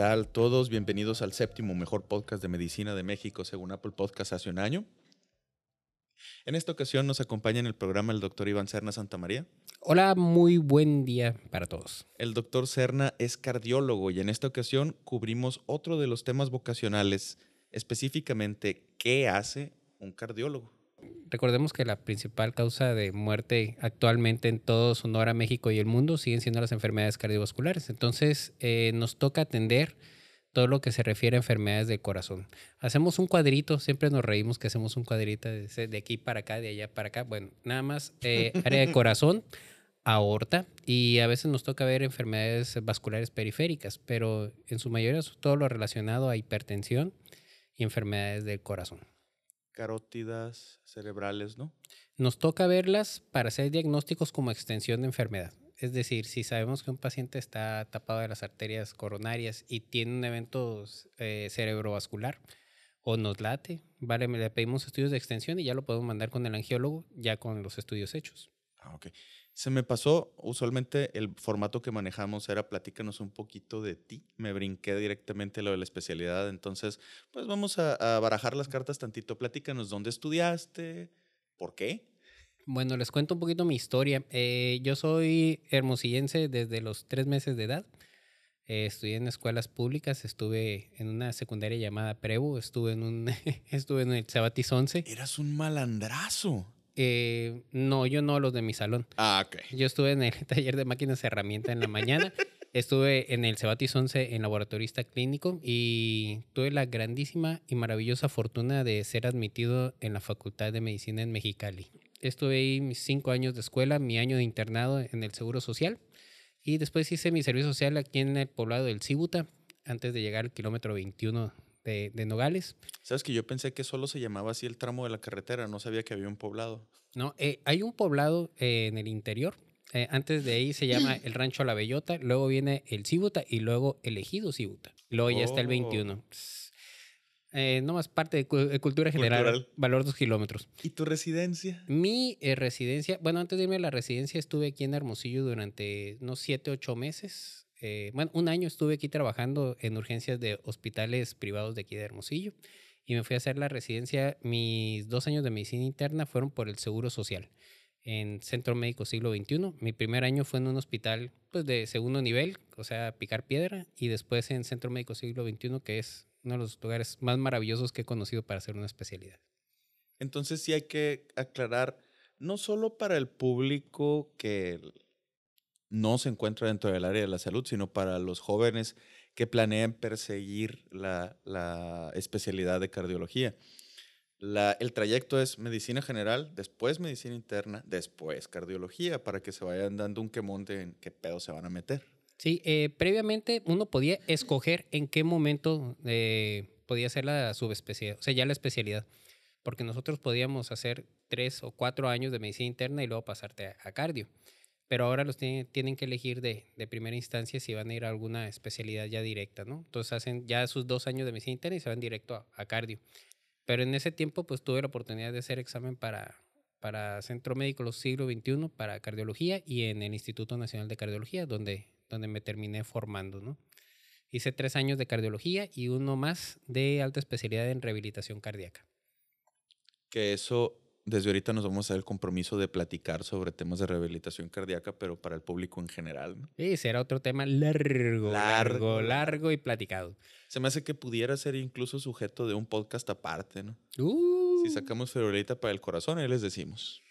Tal todos? Bienvenidos al séptimo mejor podcast de medicina de México según Apple Podcast hace un año. En esta ocasión nos acompaña en el programa el doctor Iván Serna Santamaría. Hola, muy buen día para todos. El doctor Serna es cardiólogo y en esta ocasión cubrimos otro de los temas vocacionales, específicamente qué hace un cardiólogo. Recordemos que la principal causa de muerte actualmente en todo Sonora, México y el mundo siguen siendo las enfermedades cardiovasculares. Entonces, eh, nos toca atender todo lo que se refiere a enfermedades del corazón. Hacemos un cuadrito, siempre nos reímos que hacemos un cuadrito de, de aquí para acá, de allá para acá. Bueno, nada más eh, área de corazón, aorta y a veces nos toca ver enfermedades vasculares periféricas, pero en su mayoría es todo lo relacionado a hipertensión y enfermedades del corazón. Carótidas cerebrales, ¿no? Nos toca verlas para hacer diagnósticos como extensión de enfermedad. Es decir, si sabemos que un paciente está tapado de las arterias coronarias y tiene un evento eh, cerebrovascular o nos late, vale, le pedimos estudios de extensión y ya lo podemos mandar con el angiólogo ya con los estudios hechos. Ah, ok. Se me pasó, usualmente el formato que manejamos era platícanos un poquito de ti. Me brinqué directamente lo de la especialidad, entonces pues vamos a, a barajar las cartas tantito. Platícanos dónde estudiaste, por qué. Bueno, les cuento un poquito mi historia. Eh, yo soy hermosillense desde los tres meses de edad. Eh, estudié en escuelas públicas, estuve en una secundaria llamada Prevo, estuve en un estuve en el Cebatis 11. Eras un malandrazo. Eh, no, yo no, los de mi salón. Ah, ok. Yo estuve en el taller de máquinas de herramienta en la mañana. estuve en el Cebatis 11 en laboratorista clínico y tuve la grandísima y maravillosa fortuna de ser admitido en la Facultad de Medicina en Mexicali. Estuve ahí mis cinco años de escuela, mi año de internado en el Seguro Social y después hice mi servicio social aquí en el poblado del Cibuta antes de llegar al kilómetro 21 de, de, Nogales. Sabes que yo pensé que solo se llamaba así el tramo de la carretera, no sabía que había un poblado. No, eh, hay un poblado eh, en el interior. Eh, antes de ahí se llama el Rancho La Bellota, luego viene el Cibuta y luego el Ejido Cibuta. Luego ya está el 21. Eh, no más parte de, cu de cultura general, Cultural. valor dos kilómetros. ¿Y tu residencia? Mi eh, residencia, bueno, antes de irme a la residencia estuve aquí en Hermosillo durante unos siete, ocho meses. Eh, bueno, un año estuve aquí trabajando en urgencias de hospitales privados de aquí de Hermosillo y me fui a hacer la residencia. Mis dos años de medicina interna fueron por el Seguro Social en Centro Médico Siglo XXI. Mi primer año fue en un hospital pues, de segundo nivel, o sea, picar piedra, y después en Centro Médico Siglo XXI, que es uno de los lugares más maravillosos que he conocido para hacer una especialidad. Entonces sí hay que aclarar, no solo para el público que no se encuentra dentro del área de la salud, sino para los jóvenes que planean perseguir la, especialidad de cardiología. El trayecto es medicina general, después medicina interna, después cardiología, para que se vayan dando un quemón de en qué pedo se van a meter. Sí, eh, previamente uno podía escoger en qué momento eh, podía hacer la subespecialidad, o sea, ya la especialidad, porque nosotros podíamos hacer tres o cuatro años de medicina interna y luego pasarte a cardio, pero ahora los tienen, tienen que elegir de, de, primera instancia si van a ir a alguna especialidad ya directa, ¿no? Entonces hacen ya sus dos años de medicina interna y se van directo a, a cardio. Pero en ese tiempo, pues tuve la oportunidad de hacer examen para, para Centro Médico los siglo XXI, para cardiología y en el Instituto Nacional de Cardiología, donde donde me terminé formando, ¿no? Hice tres años de cardiología y uno más de alta especialidad en rehabilitación cardíaca. Que eso, desde ahorita nos vamos a dar el compromiso de platicar sobre temas de rehabilitación cardíaca, pero para el público en general. ¿no? Sí, será otro tema largo, largo, largo y platicado. Se me hace que pudiera ser incluso sujeto de un podcast aparte, ¿no? Uh. Si sacamos ferolita para el corazón, ahí les decimos.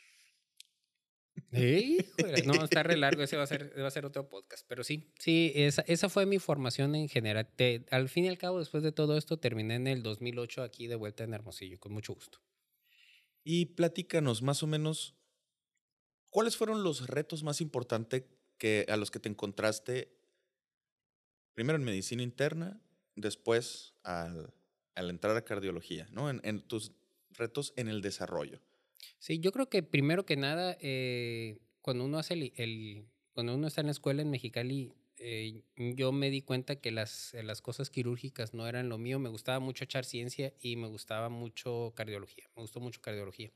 No, está re largo, ese va a ser, va a ser otro podcast, pero sí, sí, esa, esa fue mi formación en general. Te, al fin y al cabo, después de todo esto, terminé en el 2008 aquí de vuelta en Hermosillo, con mucho gusto. Y platícanos más o menos ¿Cuáles fueron los retos más importantes que, a los que te encontraste primero en medicina interna, después al, entrar a cardiología, ¿no? En, tus retos en el desarrollo. Sí, yo creo que primero que nada, eh, cuando uno hace el, cuando uno está en la escuela en Mexicali, eh, yo me di cuenta que las, las cosas quirúrgicas no eran lo mío. Me gustaba mucho echar ciencia y me gustaba mucho cardiología. Me gustó mucho cardiología.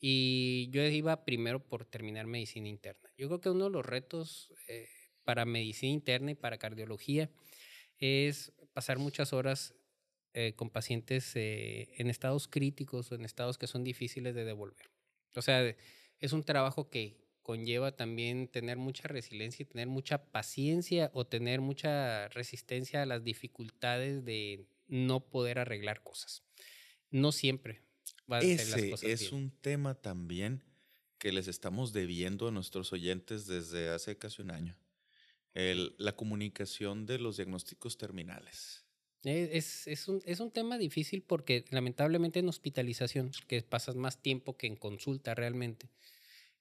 Y yo iba primero por terminar medicina interna. Yo creo que uno de los retos eh, para medicina interna y para cardiología es pasar muchas horas eh, con pacientes eh, en estados críticos o en estados que son difíciles de devolver. O sea, es un trabajo que conlleva también tener mucha resiliencia y tener mucha paciencia o tener mucha resistencia a las dificultades de no poder arreglar cosas. No siempre va a Ese las cosas es bien. un tema también que les estamos debiendo a nuestros oyentes desde hace casi un año. El, la comunicación de los diagnósticos terminales. Es, es, es un, es un tema difícil porque lamentablemente en hospitalización, que pasas más tiempo que en consulta realmente,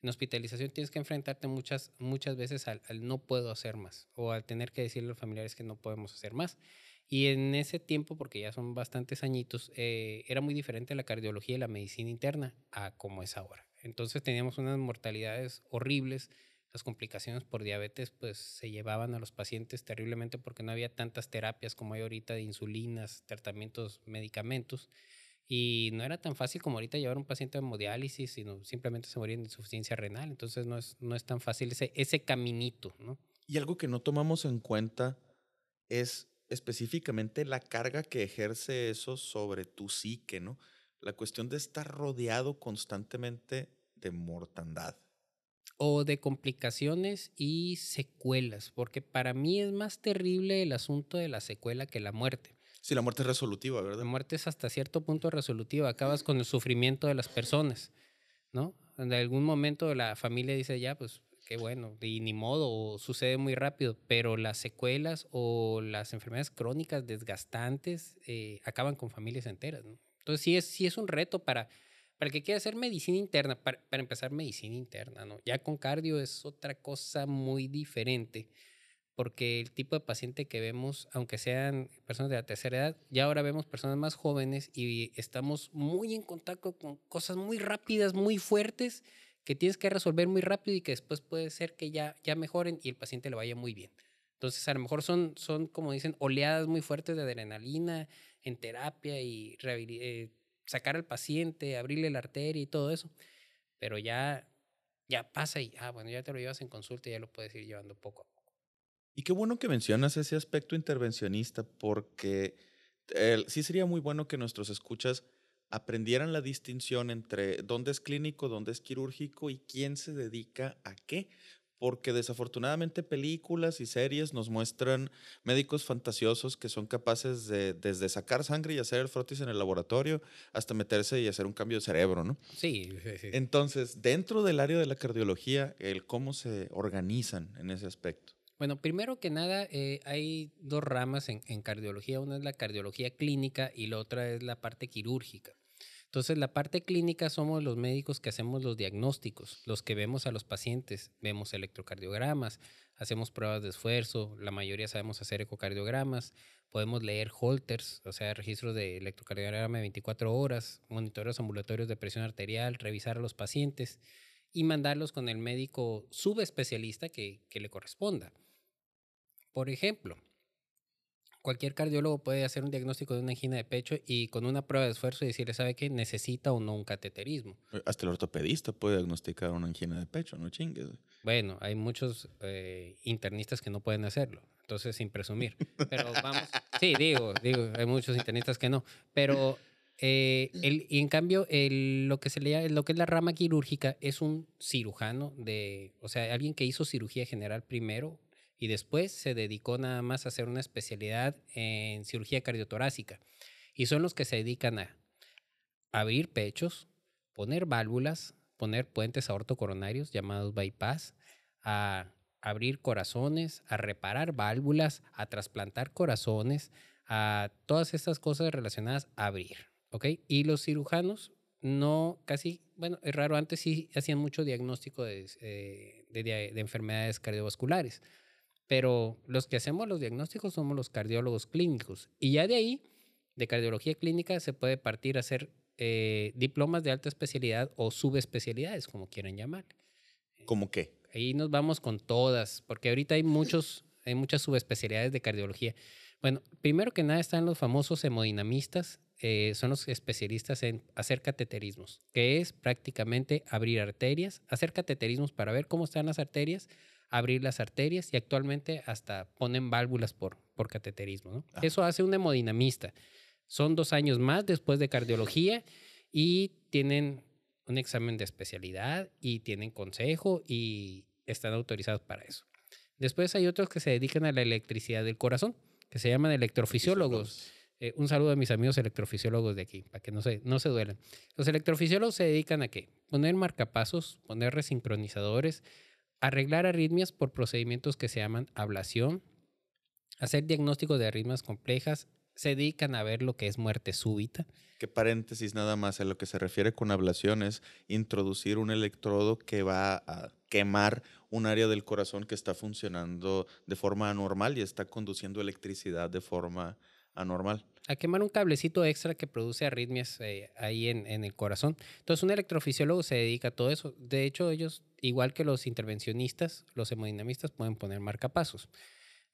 en hospitalización tienes que enfrentarte muchas, muchas veces al, no puedo hacer más o al tener que decirle a los familiares que no podemos hacer más. Y en ese tiempo, porque ya son bastantes añitos, eh, era muy diferente la cardiología y la medicina interna a como es ahora. Entonces teníamos unas mortalidades horribles, las complicaciones por diabetes pues se llevaban a los pacientes terriblemente porque no había tantas terapias como hay ahorita de insulinas, tratamientos, medicamentos. Y no era tan fácil como ahorita llevar un paciente a hemodiálisis, sino simplemente se moría de insuficiencia renal. Entonces no es, no es tan fácil ese, ese caminito, ¿no? Y algo que no tomamos en cuenta es específicamente la carga que ejerce eso sobre tu psique, ¿no? La cuestión de estar rodeado constantemente de mortandad. O de complicaciones y secuelas, porque para mí es más terrible el asunto de la secuela que la muerte. Sí, la muerte es resolutiva, ¿verdad? La muerte es hasta cierto punto resolutiva, acabas con el sufrimiento de las personas, ¿no? En algún momento la familia dice, ya, pues qué bueno, y ni modo, o sucede muy rápido, pero las secuelas o las enfermedades crónicas desgastantes eh, acaban con familias enteras, ¿no? Entonces sí es, sí es un reto para, para el que quiera hacer medicina interna, para, para, empezar medicina interna, ¿no? Ya con cardio es otra cosa muy diferente, porque el tipo de paciente que vemos, aunque sean personas de la tercera edad, ya ahora vemos personas más jóvenes y estamos muy en contacto con cosas muy rápidas, muy fuertes, que tienes que resolver muy rápido y que después puede ser que ya, ya mejoren y el paciente le vaya muy bien. Entonces, a lo mejor son, son, como dicen, oleadas muy fuertes de adrenalina en terapia y eh, sacar al paciente, abrirle la arteria y todo eso. Pero ya, ya pasa y, ah, bueno, ya te lo llevas en consulta y ya lo puedes ir llevando poco a poco. Y qué bueno que mencionas ese aspecto intervencionista porque eh, sí sería muy bueno que nuestros escuchas aprendieran la distinción entre dónde es clínico, dónde es quirúrgico y quién se dedica a qué. Porque desafortunadamente películas y series nos muestran médicos fantasiosos que son capaces de desde sacar sangre y hacer el frotis en el laboratorio hasta meterse y hacer un cambio de cerebro, ¿no? Sí, sí, sí. Entonces, dentro del área de la cardiología, el cómo se organizan en ese aspecto. Bueno, primero que nada, eh, hay dos ramas en, en, cardiología. Una es la cardiología clínica y la otra es la parte quirúrgica. Entonces, la parte clínica somos los médicos que hacemos los diagnósticos, los que vemos a los pacientes, vemos electrocardiogramas, hacemos pruebas de esfuerzo, la mayoría sabemos hacer ecocardiogramas, podemos leer holters, o sea, registros de electrocardiograma de 24 horas, monitoreos ambulatorios de presión arterial, revisar a los pacientes y mandarlos con el médico subespecialista que, que le corresponda. Por ejemplo, cualquier cardiólogo puede hacer un diagnóstico de una angina de pecho y con una prueba de esfuerzo decirle, ¿sabe qué? Necesita o no un cateterismo. Hasta el ortopedista puede diagnosticar una angina de pecho, no chingues. Bueno, hay muchos eh, internistas que no pueden hacerlo, entonces sin presumir. Pero vamos, sí, digo, digo, hay muchos internistas que no, pero eh, el, y en cambio, el, lo, que se le, lo que es la rama quirúrgica es un cirujano, de, o sea, alguien que hizo cirugía general primero y después se dedicó nada más a hacer una especialidad en cirugía cardiotorácica. Y son los que se dedican a abrir pechos, poner válvulas, poner puentes aortocoronarios llamados bypass, a abrir corazones, a reparar válvulas, a trasplantar corazones, a todas estas cosas relacionadas a abrir. ¿ok? Y los cirujanos no, casi, bueno, es raro, antes sí hacían mucho diagnóstico de, eh, de, de enfermedades cardiovasculares, pero los que hacemos los diagnósticos somos los cardiólogos clínicos. Y ya de ahí, de cardiología clínica, se puede partir a hacer eh, diplomas de alta especialidad o subespecialidades, como quieran llamar. ¿Cómo qué? Ahí nos vamos con todas, porque ahorita hay muchos, hay muchas subespecialidades de cardiología. Bueno, primero que nada están los famosos hemodinamistas, eh, son los especialistas en hacer cateterismos, que es prácticamente abrir arterias, hacer cateterismos para ver cómo están las arterias, abrir las arterias y actualmente hasta ponen válvulas por, por cateterismo. ¿no? Ah. Eso hace un hemodinamista. Son dos años más después de cardiología y tienen un examen de especialidad y tienen consejo y están autorizados para eso. Después hay otros que se dedican a la electricidad del corazón, que se llaman electrofisiólogos. Eh, un saludo a mis amigos electrofisiólogos de aquí, para que no se, no se duelen. Los electrofisiólogos se dedican a qué? Poner marcapasos, poner resincronizadores, arreglar arritmias por procedimientos que se llaman ablación, hacer diagnóstico de arritmias complejas, se dedican a ver lo que es muerte súbita. Que paréntesis nada más, a lo que se refiere con ablación es introducir un electrodo que va a quemar un área del corazón que está funcionando de forma anormal y está conduciendo electricidad de forma anormal. A quemar un cablecito extra que produce arritmias eh, ahí en, en, el corazón. Entonces, un electrofisiólogo se dedica a todo eso. De hecho, ellos, igual que los intervencionistas, los hemodinamistas, pueden poner marcapasos.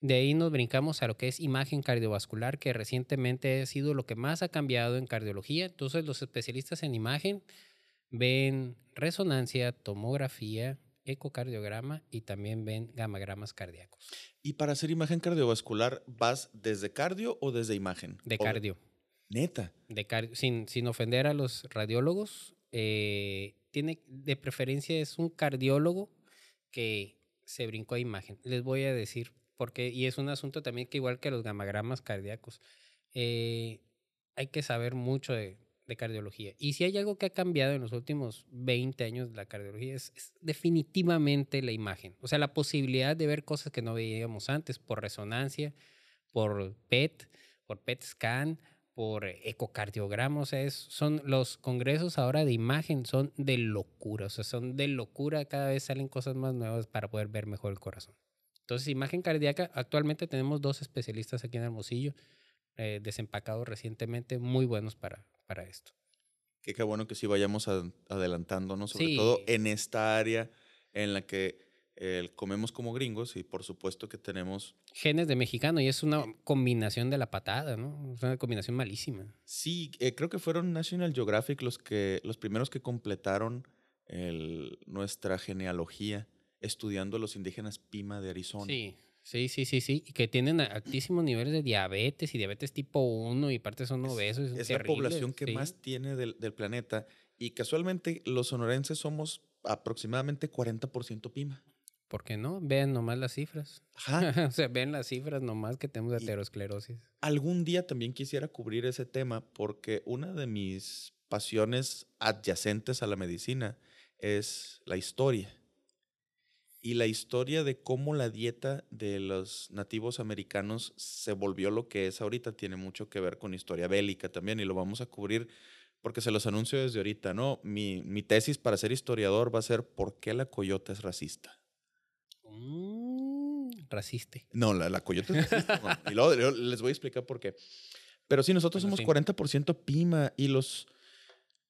De ahí nos brincamos a lo que es imagen cardiovascular, que recientemente ha sido lo que más ha cambiado en cardiología. Entonces, los especialistas en imagen ven resonancia, tomografía, ecocardiograma y también ven gamagramas cardíacos. ¿Y para hacer imagen cardiovascular vas desde cardio o desde imagen? De cardio. Neta. De cardio, sin, sin ofender a los radiólogos, eh, tiene de preferencia es un cardiólogo que se brincó a imagen. Les voy a decir porque, y es un asunto también que igual que los gamagramas cardíacos, eh, hay que saber mucho de, de, cardiología. Y si hay algo que ha cambiado en los últimos 20 años de la cardiología es, definitivamente la imagen. O sea, la posibilidad de ver cosas que no veíamos antes por resonancia, por PET, por PET scan, por ecocardiograma. O sea, es, son los congresos ahora de imagen son de locura. O sea, son de locura. Cada vez salen cosas más nuevas para poder ver mejor el corazón. Entonces, imagen cardíaca, actualmente tenemos dos especialistas aquí en Hermosillo, eh, desempacados recientemente, muy buenos para, para esto. Qué, qué bueno que sí vayamos a, adelantándonos, sobre sí. todo en esta área en la que eh, comemos como gringos y por supuesto que tenemos... Genes de mexicano y es una combinación de la patada, ¿no? Es una combinación malísima. Sí, eh, creo que fueron National Geographic los, que, los primeros que completaron el, nuestra genealogía estudiando a los indígenas Pima de Arizona. Sí, sí, sí, sí, sí. Y que tienen altísimos niveles de diabetes y diabetes tipo 1 y parte son obesos. Es, es la población que sí. más tiene del, del, planeta. Y casualmente los sonorenses somos aproximadamente 40% Pima. ¿Por qué no? Vean nomás las cifras. Ajá. o sea, ven las cifras nomás que tenemos de aterosclerosis. Algún día también quisiera cubrir ese tema porque una de mis pasiones adyacentes a la medicina es la historia y la historia de cómo la dieta de los nativos americanos se volvió lo que es ahorita tiene mucho que ver con historia bélica también y lo vamos a cubrir porque se los anuncio desde ahorita, ¿no? Mi, mi tesis para ser historiador va a ser ¿por qué la coyota es racista? Mm, raciste. No, la, la coyota es racista. Y luego, les voy a explicar por qué. Pero sí, nosotros bueno, somos sí. 40% Pima y los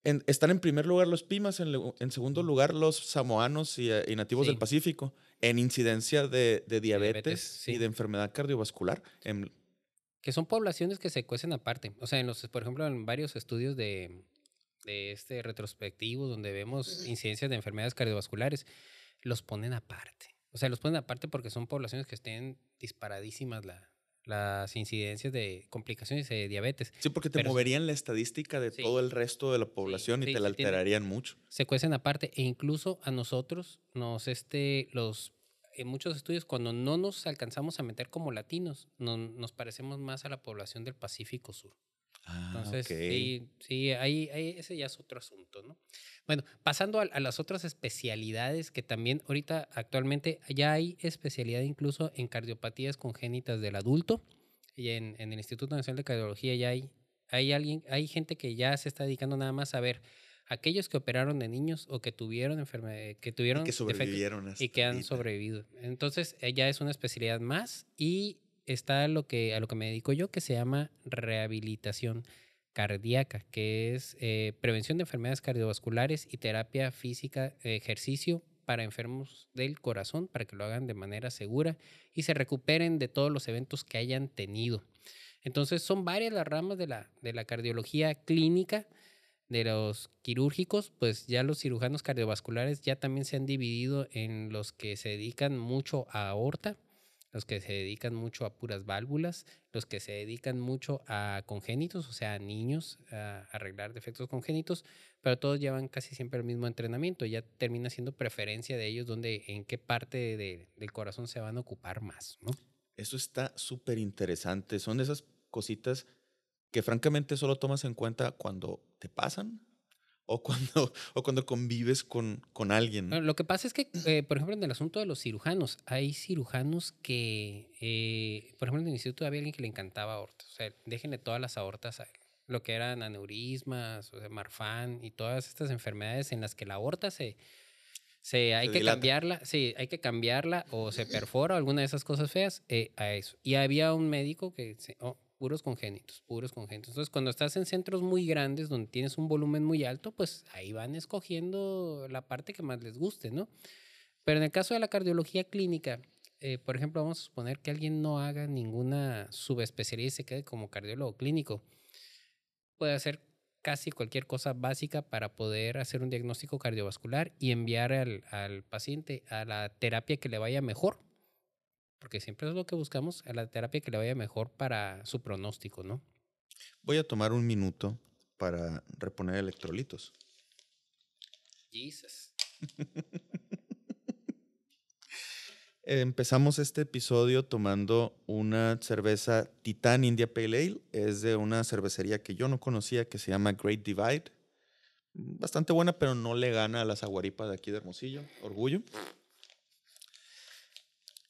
en, están en primer lugar los Pimas, en, en segundo lugar los samoanos y, y nativos sí. del Pacífico, en incidencia de, de diabetes, diabetes sí. y de enfermedad cardiovascular. En, que son poblaciones que se cuecen aparte. O sea, en los, por ejemplo, en varios estudios de, de este retrospectivo donde vemos incidencias de enfermedades cardiovasculares, los ponen aparte. O sea, los ponen aparte porque son poblaciones que estén disparadísimas la, las incidencias de complicaciones de diabetes. Sí, porque te Pero, moverían la estadística de sí, todo el resto de la población sí, y te la alterarían tiene, mucho. Se cuecen aparte e incluso a nosotros nos este los en muchos estudios cuando no nos alcanzamos a meter como latinos, no, nos parecemos más a la población del Pacífico Sur. Ah, Entonces, okay. sí, sí ahí, ahí, ese ya es otro asunto, ¿no? Bueno, pasando a, a, las otras especialidades que también ahorita actualmente ya hay especialidad incluso en cardiopatías congénitas del adulto y en, en el Instituto Nacional de Cardiología ya hay, hay alguien, hay gente que ya se está dedicando nada más a ver aquellos que operaron de niños o que tuvieron enfermedad, que tuvieron Y que sobrevivieron. y que han sobrevivido. Entonces, eh, ya es una especialidad más y está lo que, a lo que me dedico yo, que se llama rehabilitación cardíaca, que es eh, prevención de enfermedades cardiovasculares y terapia física, ejercicio para enfermos del corazón, para que lo hagan de manera segura y se recuperen de todos los eventos que hayan tenido. Entonces, son varias las ramas de la, de la cardiología clínica de los quirúrgicos, pues ya los cirujanos cardiovasculares ya también se han dividido en los que se dedican mucho a aorta, los que se dedican mucho a puras válvulas, los que se dedican mucho a congénitos, o sea, a niños, a arreglar defectos congénitos, pero todos llevan casi siempre el mismo entrenamiento. Ya termina siendo preferencia de ellos donde, en qué parte de- del corazón se van a ocupar más, ¿no? Eso está súper interesante. Son esas cositas que francamente solo tomas en cuenta cuando te pasan o cuando, o cuando convives con, con alguien. Bueno, lo que pasa es que, eh, por ejemplo, en el asunto de los cirujanos, hay cirujanos que, eh, por ejemplo, en el instituto había alguien que le encantaba aortas. O sea, déjenle todas las aortas a él. Lo que eran aneurismas, o sea, marfan y todas estas enfermedades en las que la aorta se, se hay Se que dilata. cambiarla, sí, hay que cambiarla o se perfora o alguna de esas cosas feas eh, a eso. Y había un médico que, oh, puros congénitos, puros congénitos. Entonces, cuando estás en centros muy grandes donde tienes un volumen muy alto, pues ahí van escogiendo la parte que más les guste, ¿no? Pero en el caso de la cardiología clínica, eh, por ejemplo, vamos a suponer que alguien no haga ninguna subespecialidad y se quede como cardiólogo clínico. Puede hacer casi cualquier cosa básica para poder hacer un diagnóstico cardiovascular y enviar al, al paciente a la terapia que le vaya mejor. Porque siempre es lo que buscamos, a la terapia que le vaya mejor para su pronóstico, ¿no? Voy a tomar un minuto para reponer electrolitos. Jesus. Empezamos este episodio tomando una cerveza Titan India Pale Ale. Es de una cervecería que yo no conocía que se llama Great Divide. Bastante buena, pero no le gana a las aguaripas de aquí de Hermosillo. Orgullo.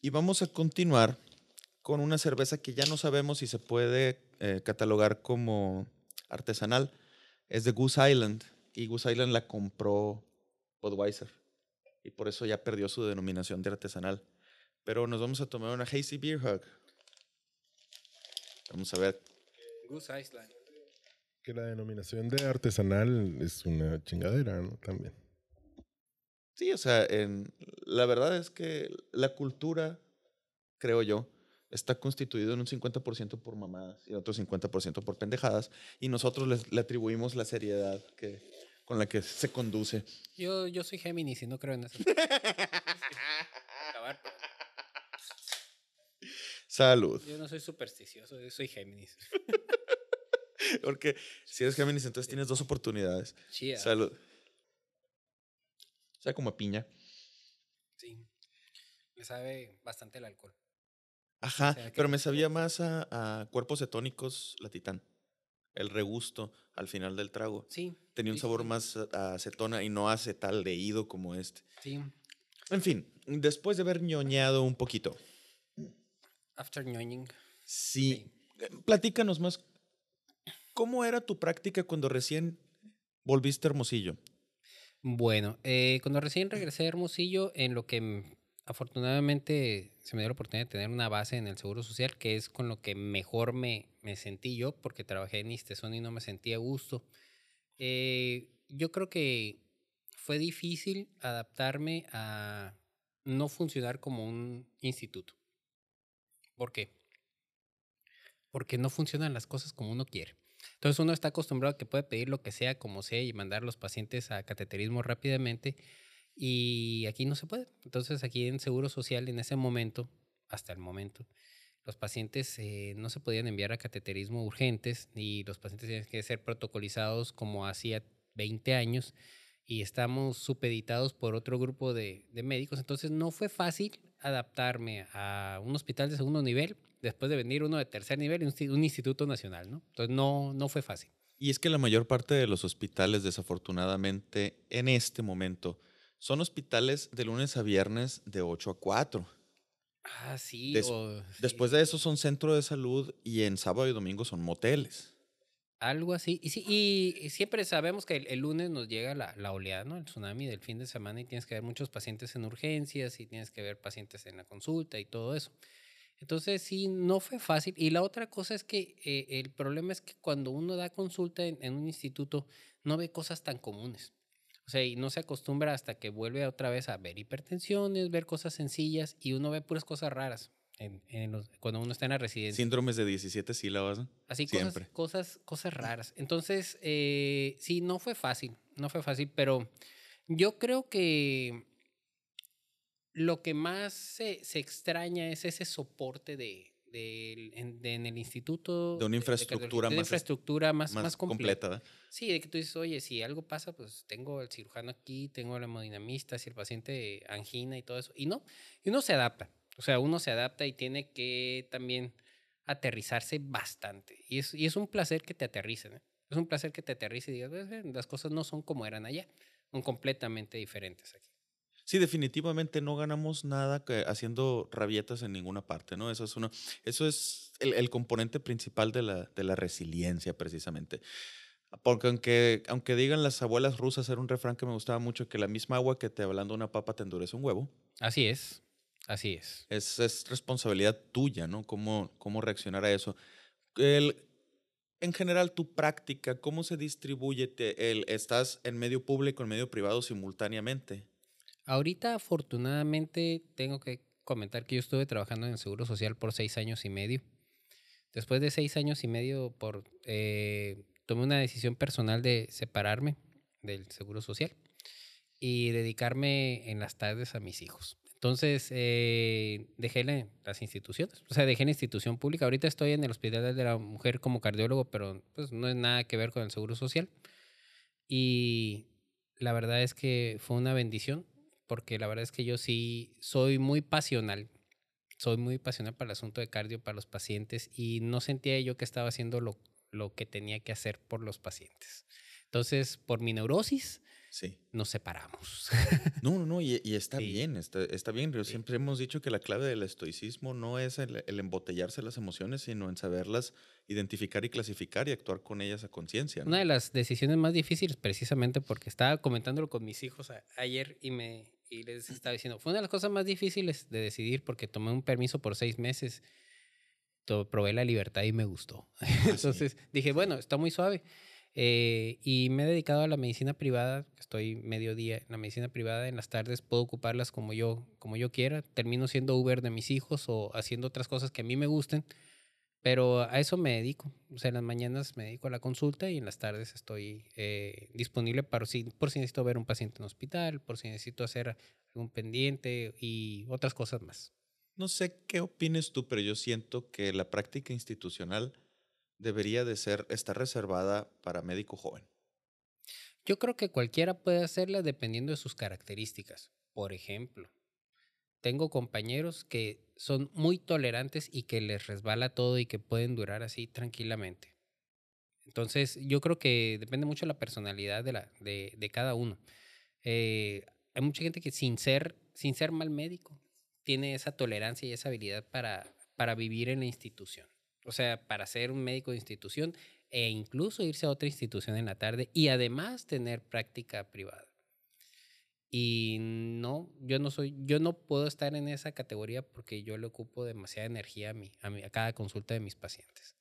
Y vamos a continuar con una cerveza que ya no sabemos si se puede eh, catalogar como artesanal. Es de Goose Island. Y Goose Island la compró Budweiser. Y por eso ya perdió su denominación de artesanal pero nos vamos a tomar una Hazy Beer Hug. Vamos a ver. Goose Island. Que la denominación de artesanal es una chingadera, ¿no? También. Sí, o sea, en, la verdad es que la cultura, creo yo, está constituido en un 50% por mamadas y otro 50% por pendejadas, y nosotros les- le atribuimos la seriedad que, con la que se conduce. Yo, yo soy Géminis y no creo en eso. Acabar, pero Salud. Yo no soy supersticioso, yo soy Géminis. Porque si eres Géminis, entonces tienes dos oportunidades. Chía. Salud. O sea, como a piña. Sí. Me sabe bastante el alcohol. Ajá, sea, pero me sabía más a, a cuerpos cetónicos la titán. El regusto al final del trago. Sí. Tenía un sí, sabor sí, más a acetona y no acetaldehído como este. Sí. En fin, después de haber ñoñado un poquito, After ñoñing. sí, eh, platícanos más. ¿Cómo era tu práctica cuando recién volviste a Hermosillo? Bueno, eh, cuando recién regresé a Hermosillo, en lo que mm, afortunadamente se me dio la oportunidad de tener una base en el Seguro Social, que es con lo que mejor me, me sentí yo, porque trabajé en Istezón y no me sentía a gusto. Eh, yo creo que fue difícil adaptarme a no funcionar como un instituto. ¿Por qué? Porque no funcionan las cosas como uno quiere. Entonces uno está acostumbrado a que puede pedir lo que sea, como sea, y mandar los pacientes a cateterismo rápidamente. Y aquí no se puede. Entonces aquí en Seguro Social, en ese momento, hasta el momento, los pacientes eh, no se podían enviar a cateterismo urgentes y los pacientes tienen que ser protocolizados como hacía 20 años y estamos supeditados por otro grupo de médicos. Entonces no fue fácil adaptarme a un hospital de segundo nivel después de venir uno de tercer nivel y un, insti- un instituto nacional, ¿no? Entonces no, no fue fácil. Y es que la mayor parte de los hospitales, desafortunadamente, en este momento, son hospitales de lunes a viernes de 8 a 4. Ah, sí. Des- o- sí. Después de eso son centro de salud y en sábado y domingo son moteles. Algo así. Y, sí, y siempre sabemos que el, el lunes nos llega la, la, oleada, ¿no? El tsunami del fin de semana y tienes que ver muchos pacientes en urgencias y tienes que ver pacientes en la consulta y todo eso. Entonces, sí, no fue fácil. Y la otra cosa es que eh, el problema es que cuando uno da consulta en, en, un instituto, no ve cosas tan comunes. O sea, y no se acostumbra hasta que vuelve otra vez a ver hipertensiones, ver cosas sencillas y uno ve puras cosas raras. En, en los, cuando uno está en la residencia. Síndromes de 17 sílabas. ¿no? Así, Siempre. Cosas, cosas, cosas raras. Entonces, eh, sí, no fue fácil, no fue fácil, pero yo creo que lo que más se, se extraña es ese soporte de, de, en, de, en, el instituto. De una infraestructura, de, de más, infraestructura más, más, más completa. Sí, de que tú dices, oye, si algo pasa, pues tengo el cirujano aquí, tengo el hemodinamista, si el paciente angina y todo eso. Y no, y uno se adapta. O sea, uno se adapta y tiene que también aterrizarse bastante. Y es, y es un placer que te aterricen. ¿eh? Es un placer que te aterrice y digas, las cosas no son como eran allá, son completamente diferentes aquí. Sí, definitivamente no ganamos nada que haciendo rabietas en ninguna parte, ¿no? Eso es, uno, eso es el, el componente principal de la, de la resiliencia, precisamente. Porque aunque, aunque digan las abuelas rusas, era un refrán que me gustaba mucho, que la misma agua que te hablando una papa te endurece un huevo. Así es. Así es. Es, es responsabilidad tuya, ¿no? Cómo, cómo reaccionar a eso. El, en general, tu práctica, ¿cómo se distribuye? Te, el, ¿Estás en medio público, en medio privado simultáneamente? Ahorita, afortunadamente, tengo que comentar que yo estuve trabajando en el Seguro Social por seis años y medio. Después de seis años y medio, por, eh, tomé una decisión personal de separarme del Seguro Social y dedicarme en las tardes a mis hijos. Entonces, eh, dejé la, las instituciones, o sea, dejé la institución pública. Ahorita estoy en el Hospital de la Mujer como cardiólogo, pero pues no es nada que ver con el Seguro Social. Y la verdad es que fue una bendición, porque la verdad es que yo sí soy muy pasional. Soy muy pasional para el asunto de cardio, para los pacientes, y no sentía yo que estaba haciendo lo, lo que tenía que hacer por los pacientes. Entonces, por mi neurosis, Sí. nos separamos. No, no, no, y, y está Sí. bien, está, está bien. Pero Sí. Siempre hemos dicho que la clave del estoicismo no es el, el embotellarse las emociones, sino en saberlas identificar y clasificar y actuar con ellas a conciencia. ¿no? Una de las decisiones más difíciles, precisamente porque estaba comentándolo con mis hijos a- ayer y, me, y les estaba diciendo, fue una de las cosas más difíciles de decidir porque tomé un permiso por seis meses, to- probé la libertad y me gustó. Entonces dije, bueno, está muy suave. Eh, y me he dedicado a la medicina privada, estoy mediodía en la medicina privada, en las tardes puedo ocuparlas como yo, como yo quiera, termino siendo Uber de mis hijos o haciendo otras cosas que a mí me gusten, pero a eso me dedico. O sea, en las mañanas me dedico a la consulta y en las tardes estoy eh, disponible para si, por si necesito ver un paciente en hospital, por si necesito hacer algún pendiente y otras cosas más. No sé qué opines tú, pero yo siento que la práctica institucional debería de ser, estar reservada para médico joven. Yo creo que cualquiera puede hacerla dependiendo de sus características. Por ejemplo, tengo compañeros que son muy tolerantes y que les resbala todo y que pueden durar así tranquilamente. Entonces, yo creo que depende mucho de la personalidad de, cada uno. Eh, hay mucha gente que sin ser, sin ser mal médico tiene esa tolerancia y esa habilidad para, para vivir en la institución. O sea, para ser un médico de institución e incluso irse a otra institución en la tarde y además tener práctica privada. Y no, yo no soy, yo no puedo estar en esa categoría porque yo le ocupo demasiada energía a, mi, a, mi, a cada consulta de mis pacientes.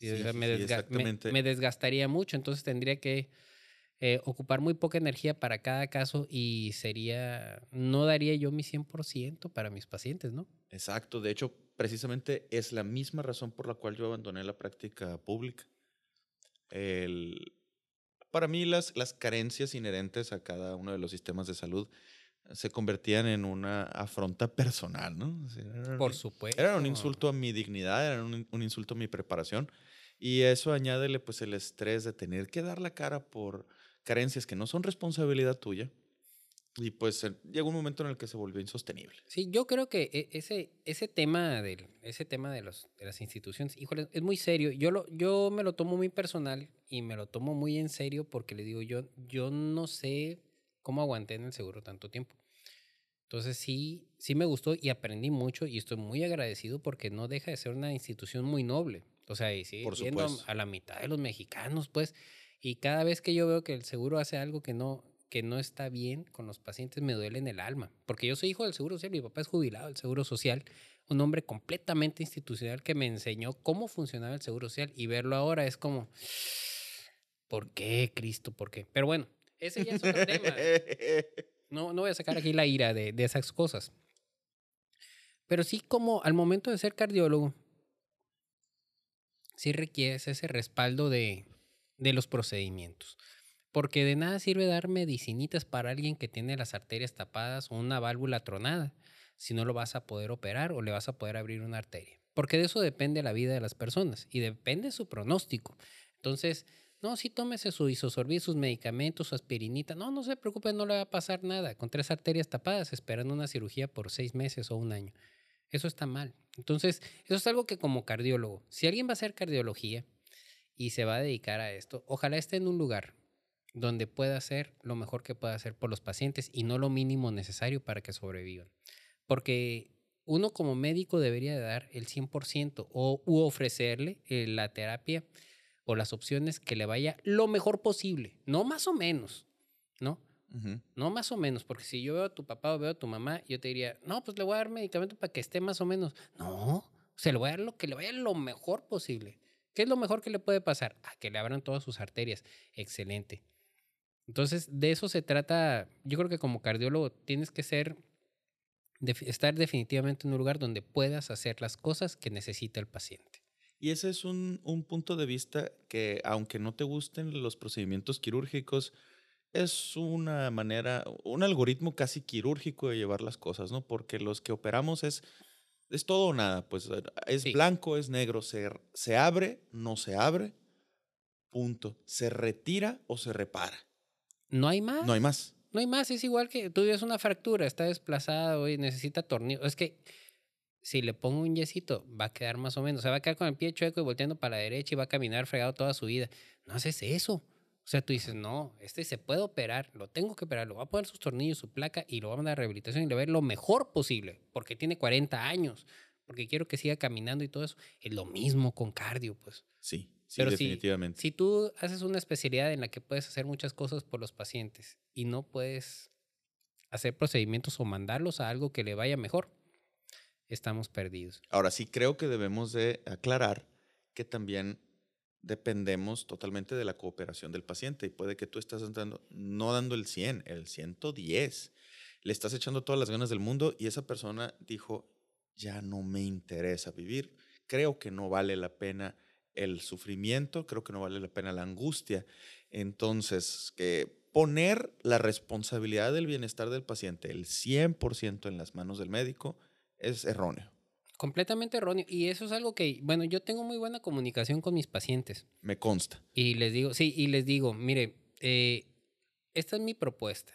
Y, o Sí, sea, sí, me, sí, desga- me- me desgastaría mucho, entonces tendría que eh, ocupar muy poca energía para cada caso y sería, no daría yo mi 100% para mis pacientes, ¿no? Exacto, de hecho, precisamente es la misma razón por la cual yo abandoné la práctica pública. El, para mí las, las carencias inherentes a cada uno de los sistemas de salud se convertían en una afronta personal, ¿no? O sea, eran Por un- supuesto. Eran un insulto a mi dignidad, eran un, un insulto a mi preparación. Y eso añádele pues el estrés de tener que dar la cara por carencias que no son responsabilidad tuya. Y pues llegó un momento en el que se volvió insostenible. Sí, yo creo que e- ese, ese tema, del, ese tema de, los, de las instituciones, híjole, es muy serio. Yo, lo, yo me lo tomo muy personal y me lo tomo muy en serio porque le digo, yo, yo no sé cómo aguanté en el seguro tanto tiempo. Entonces sí, sí me gustó y aprendí mucho y estoy muy agradecido porque no deja de ser una institución muy noble. O sea, y sigue Por a la mitad de los mexicanos, pues. Y cada vez que yo veo que el seguro hace algo que no, que no está bien con los pacientes, me duele en el alma. Porque yo soy hijo del Seguro Social, mi papá es jubilado del Seguro Social, un hombre completamente institucional que me enseñó cómo funcionaba el Seguro Social y verlo ahora es como, ¿por qué, Cristo? ¿Por qué? Pero bueno, ese ya es otro tema. No, no voy a sacar aquí la ira de, de esas cosas. Pero sí como al momento de ser cardiólogo, sí requieres ese respaldo de, de los procedimientos. Porque de nada sirve dar medicinitas para alguien que tiene las arterias tapadas o una válvula tronada, si no lo vas a poder operar o le vas a poder abrir una arteria. Porque de eso depende la vida de las personas y depende su pronóstico. Entonces, no, sí tómese su isosorbit, sus medicamentos, su aspirinita. No, no se preocupe, no le va a pasar nada. Con tres arterias tapadas, esperando una cirugía por seis meses o un año. Eso está mal. Entonces, eso es algo que como cardiólogo, si alguien va a hacer cardiología y se va a dedicar a esto, ojalá esté en un lugar donde pueda hacer lo mejor que pueda hacer por los pacientes y no lo mínimo necesario para que sobrevivan. Porque uno como médico debería de dar el 100% o u ofrecerle eh, la terapia o las opciones que le vaya lo mejor posible, no más o menos, ¿no? No más o menos, porque si yo veo a tu papá o veo a tu mamá, yo te diría, no, pues le voy a dar medicamento para que esté más o menos. No, se le voy a dar lo que le vaya lo mejor posible. ¿Qué es lo mejor que le puede pasar? A que le abran todas sus arterias. Excelente. Entonces, de eso se trata. Yo creo que como cardiólogo tienes que ser, estar definitivamente en un lugar donde puedas hacer las cosas que necesita el paciente. Y ese es un, un punto de vista que, aunque no te gusten los procedimientos quirúrgicos, es una manera, un algoritmo casi quirúrgico de llevar las cosas, ¿no? Porque los que operamos es, es todo o nada, pues es Sí. blanco, es negro, se, se abre, no se abre, punto. Se retira o se repara. No hay más. No hay más. No hay más, es igual que tú ves una fractura, está desplazado y necesita tornillo. Es que si le pongo un yesito, va a quedar más o menos. O sea, va a quedar con el pie chueco y volteando para la derecha y va a caminar fregado toda su vida. No haces eso. O sea, tú dices, no, este se puede operar, lo tengo que operar, lo voy a poner sus tornillos, su placa y lo voy a mandar a rehabilitación y le voy a lo mejor posible, porque tiene 40 años, porque quiero que siga caminando y todo eso. Es lo mismo con cardio, pues. Sí, sí, Pero si- definitivamente. Si tú haces una especialidad en la que puedes hacer muchas cosas por los pacientes y no puedes hacer procedimientos o mandarlos a algo que le vaya mejor, estamos perdidos. Ahora sí creo que debemos de aclarar que también dependemos totalmente de la cooperación del paciente y puede que tú estás dando, no dando el 100, el 110. Le estás echando todas las ganas del mundo y esa persona dijo, ya no me interesa vivir, creo que no vale la pena el sufrimiento, creo que no vale la pena la angustia. Entonces, que poner la responsabilidad del bienestar del paciente, el 100% en las manos del médico, es erróneo. Completamente erróneo. Y eso es algo que, bueno, yo tengo muy buena comunicación con mis pacientes. Me consta. Y les digo, sí, y les digo, mire, eh, esta es mi propuesta.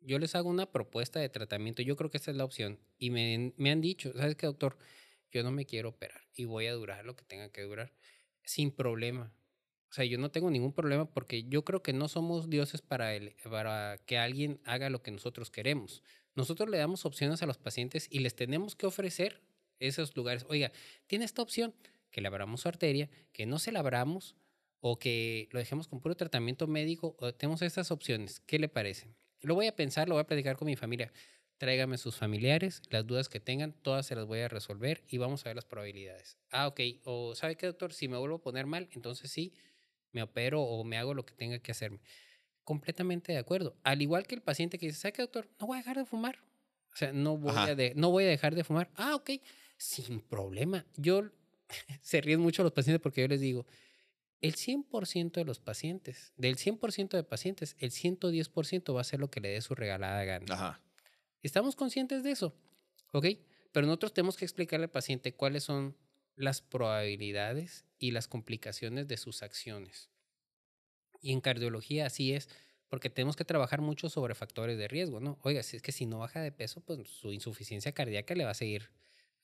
Yo les hago una propuesta de tratamiento. Yo creo que esta es la opción. Y me, me han dicho, ¿sabes qué, doctor? Yo no me quiero operar y voy a durar lo que tenga que durar sin problema. O sea, yo no tengo ningún problema porque yo creo que no somos dioses para, el, para que alguien haga lo que nosotros queremos. Nosotros le damos opciones a los pacientes y les tenemos que ofrecer esos lugares. Oiga, tiene esta opción, que le abramos su arteria, que no se la abramos o que lo dejemos con puro tratamiento médico. O tenemos estas opciones. ¿Qué le parece? Lo voy a pensar, lo voy a platicar con mi familia. Tráigame sus familiares, las dudas que tengan, todas se las voy a resolver y vamos a ver las probabilidades. Ah, ok. O, ¿sabe qué, doctor? Si me vuelvo a poner mal, entonces sí, me opero o me hago lo que tenga que hacerme. Completamente de acuerdo. Al igual que el paciente que dice, ¿sabe qué, doctor? No voy a dejar de fumar. O sea, no voy, Ajá. a, de- no voy a dejar de fumar. Ah, ok. Sin problema. Yo, se ríen mucho los pacientes porque yo les digo, el 100% de los pacientes, del 100% de pacientes, el 110% va a hacer lo que le dé su regalada gana. Ajá. Estamos conscientes de eso, ¿ok? Pero nosotros tenemos que explicarle al paciente cuáles son las probabilidades y las complicaciones de sus acciones. Y en cardiología así es, porque tenemos que trabajar mucho sobre factores de riesgo, ¿no? Oiga, si es que si no baja de peso, pues su insuficiencia cardíaca le va a seguir.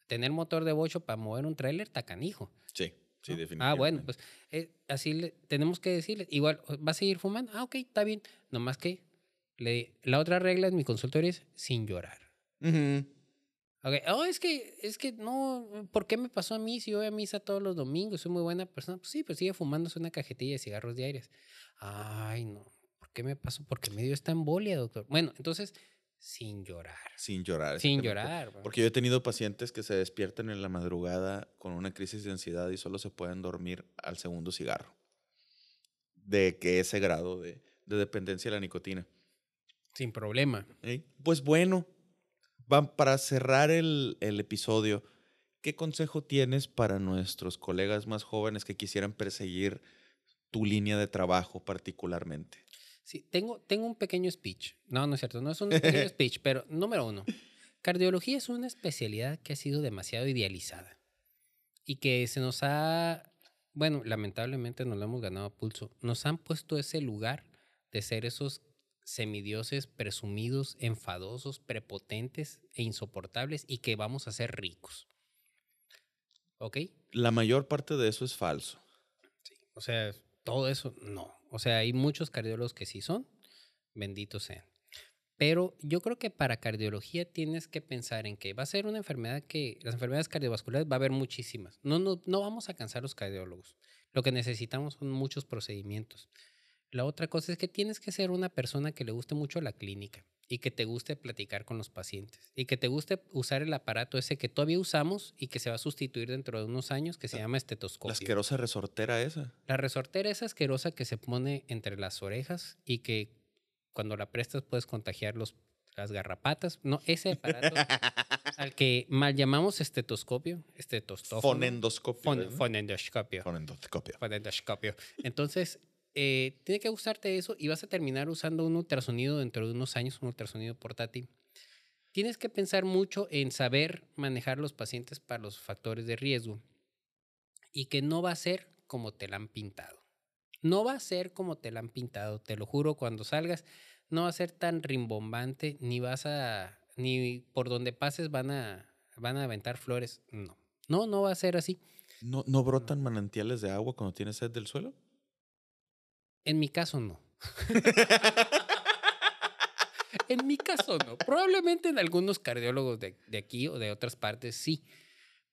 Tener motor de bocho para mover un tráiler, tacanijo. Sí, sí, ¿no? definitivamente. Ah, bueno, pues eh, así le, tenemos que decirle, igual, ¿va a seguir fumando? Ah, ok, está bien. Nomás que le, la otra regla en mi consultorio es sin llorar. Ujú. Ok, Oh, es que, es que no, ¿por qué me pasó a mí si yo voy a misa todos los domingos? Soy muy buena persona. Pues sí, pues sigue fumándose una cajetilla de cigarros diarios. Ay, no. ¿Por qué me pasó? Porque me dio esta embolia, doctor. Bueno, entonces, sin llorar. Sin llorar. Sin llorar. Porque yo he tenido pacientes que se despiertan en la madrugada con una crisis de ansiedad y solo se pueden dormir al segundo cigarro. De que ese grado de, de dependencia de la nicotina. Sin problema. ¿eh? Pues bueno, van para cerrar el, el episodio, ¿qué consejo tienes para nuestros colegas más jóvenes que quisieran perseguir tu línea de trabajo particularmente? Sí, tengo, tengo un pequeño speech. No, no es cierto, no es un pequeño speech, pero número uno, cardiología es una especialidad que ha sido demasiado idealizada y que se nos ha, bueno, lamentablemente nos lo hemos ganado a pulso, nos han puesto ese lugar de ser esos semidioses presumidos, enfadosos, prepotentes e insoportables y que vamos a ser ricos. ¿Ok? La mayor parte de eso es falso. O sea, todo eso no. O sea, hay muchos cardiólogos que sí son, benditos sean. Pero yo creo que para cardiología tienes que pensar en que va a ser una enfermedad que, las enfermedades cardiovasculares va a haber muchísimas. No, no, no vamos a cansar los cardiólogos. Lo que necesitamos son muchos procedimientos. La otra cosa es que tienes que ser una persona que le guste mucho la clínica y que te guste platicar con los pacientes y que te guste usar el aparato ese que todavía usamos y que se va a sustituir dentro de unos años que se llama La estetoscopio. asquerosa resortera esa. La resortera es asquerosa que se pone entre las orejas y que cuando la prestas puedes contagiar los, las garrapatas. No, ese aparato al que mal llamamos estetoscopio, estetostófono. Fonendoscopio. Fon- ¿verdad? fonendoscopio. Fonendoscopio. fonendoscopio. Entonces, eh, tiene que gustarte eso y vas a terminar usando un ultrasonido dentro de unos años, un ultrasonido portátil. Tienes que pensar mucho en saber manejar los pacientes para los factores de riesgo y que no va a ser como te la han pintado. No va a ser como te la han pintado, te lo juro, cuando salgas no va a ser tan rimbombante, ni vas a, ni por donde pases van a, van a aventar flores. No, no, no va a ser así. ¿No, ¿No brotan manantiales de agua cuando tienes sed del suelo? En mi caso no. en mi caso no. Probablemente en algunos cardiólogos de, de aquí o de otras partes sí,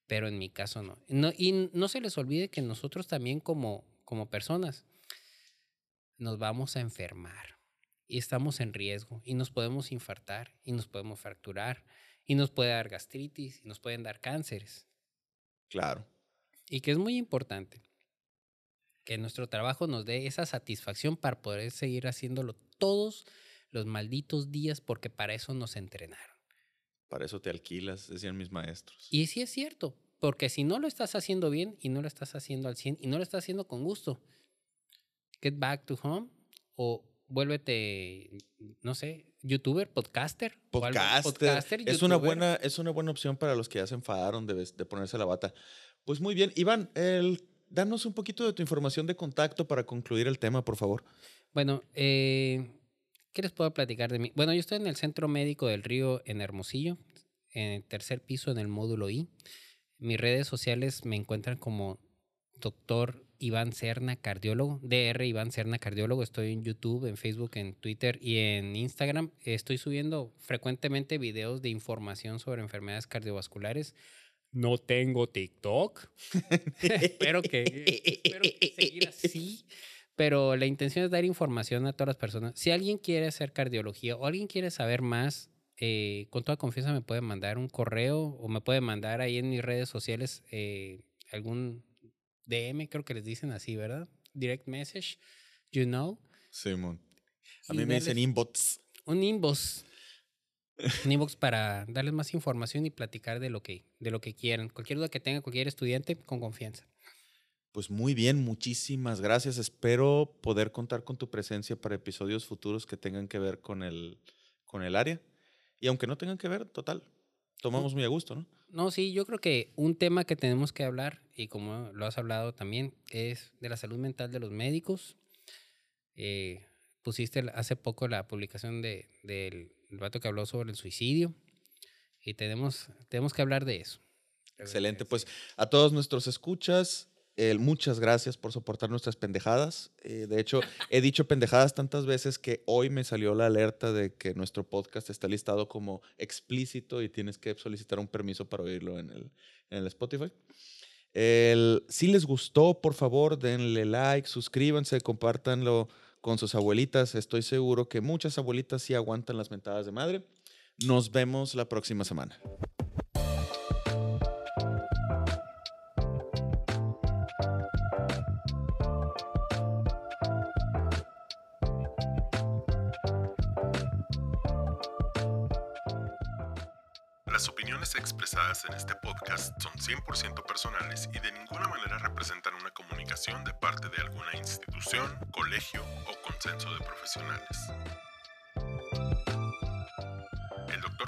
pero en mi caso no. no. Y no se les olvide que nosotros también como, como personas nos vamos a enfermar y estamos en riesgo y nos podemos infartar y nos podemos fracturar y nos puede dar gastritis y nos pueden dar cánceres. Claro. Y que es muy importante que nuestro trabajo nos dé esa satisfacción para poder seguir haciéndolo todos los malditos días porque para eso nos entrenaron. Para eso te alquilas, decían mis maestros. Y sí es cierto, porque si no lo estás haciendo bien y no lo estás haciendo al 100 y no lo estás haciendo con gusto, get back to home o vuélvete, no sé, youtuber, podcaster. algo- Podcaster. es, una youtuber. buena, es una buena opción para los que ya se enfadaron de, de ponerse la bata. Pues muy bien. Iván, el, danos un poquito de tu información de contacto para concluir el tema, por favor. Bueno, eh, ¿qué les puedo platicar de mí? Bueno, yo estoy en el Centro Médico del Río en Hermosillo, en el tercer piso en el módulo I. Mis redes sociales me encuentran como doctor Iván Serna, cardiólogo, DR Iván Serna, cardiólogo. Estoy en YouTube, en Facebook, en Twitter y en Instagram. Estoy subiendo frecuentemente videos de información sobre enfermedades cardiovasculares. No tengo TikTok. espero que, espero que seguir así. Pero la intención es dar información a todas las personas. Si alguien quiere hacer cardiología o alguien quiere saber más, eh, con toda confianza me puede mandar un correo o me puede mandar ahí en mis redes sociales eh, algún DM, creo que les dicen así, ¿verdad? Direct message, you know. Simón. A mí me dicen inbox. un inbox. Un inbox para darles más información y platicar de lo que, de lo que quieran. Cualquier duda que tenga cualquier estudiante, con confianza. Pues muy bien, muchísimas gracias. Espero poder contar con tu presencia para episodios futuros que tengan que ver con el, con el área. Y aunque no tengan que ver, total, tomamos muy a gusto, ¿no? No, sí, yo creo que un tema que tenemos que hablar, y como lo has hablado también, es de la salud mental de los médicos. Eh, pusiste hace poco la publicación de, del el vato que habló sobre el suicidio, y tenemos, tenemos que hablar de eso. Excelente. Pues a todos nuestros escuchas, muchas gracias por soportar nuestras pendejadas. Eh, de hecho, he dicho pendejadas tantas veces que hoy me salió la alerta de que nuestro podcast está listado como explícito y tienes que solicitar un permiso para oírlo en el, en el Spotify. Si les gustó, por favor, denle like, suscríbanse, compártanlo con sus abuelitas. Estoy seguro que muchas abuelitas sí aguantan las mentadas de madre. Nos vemos la próxima semana. Las opiniones expresadas en este podcast son 100% personales y de ninguna manera representan una comunicación de parte de alguna institución, colegio o consenso de profesionales.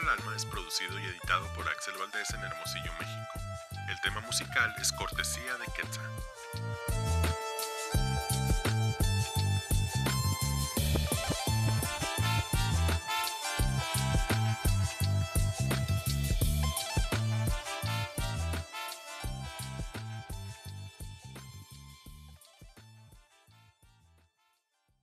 El Alma es producido y editado por Axel Valdés en Hermosillo, México. El tema musical es cortesía de Quetzal.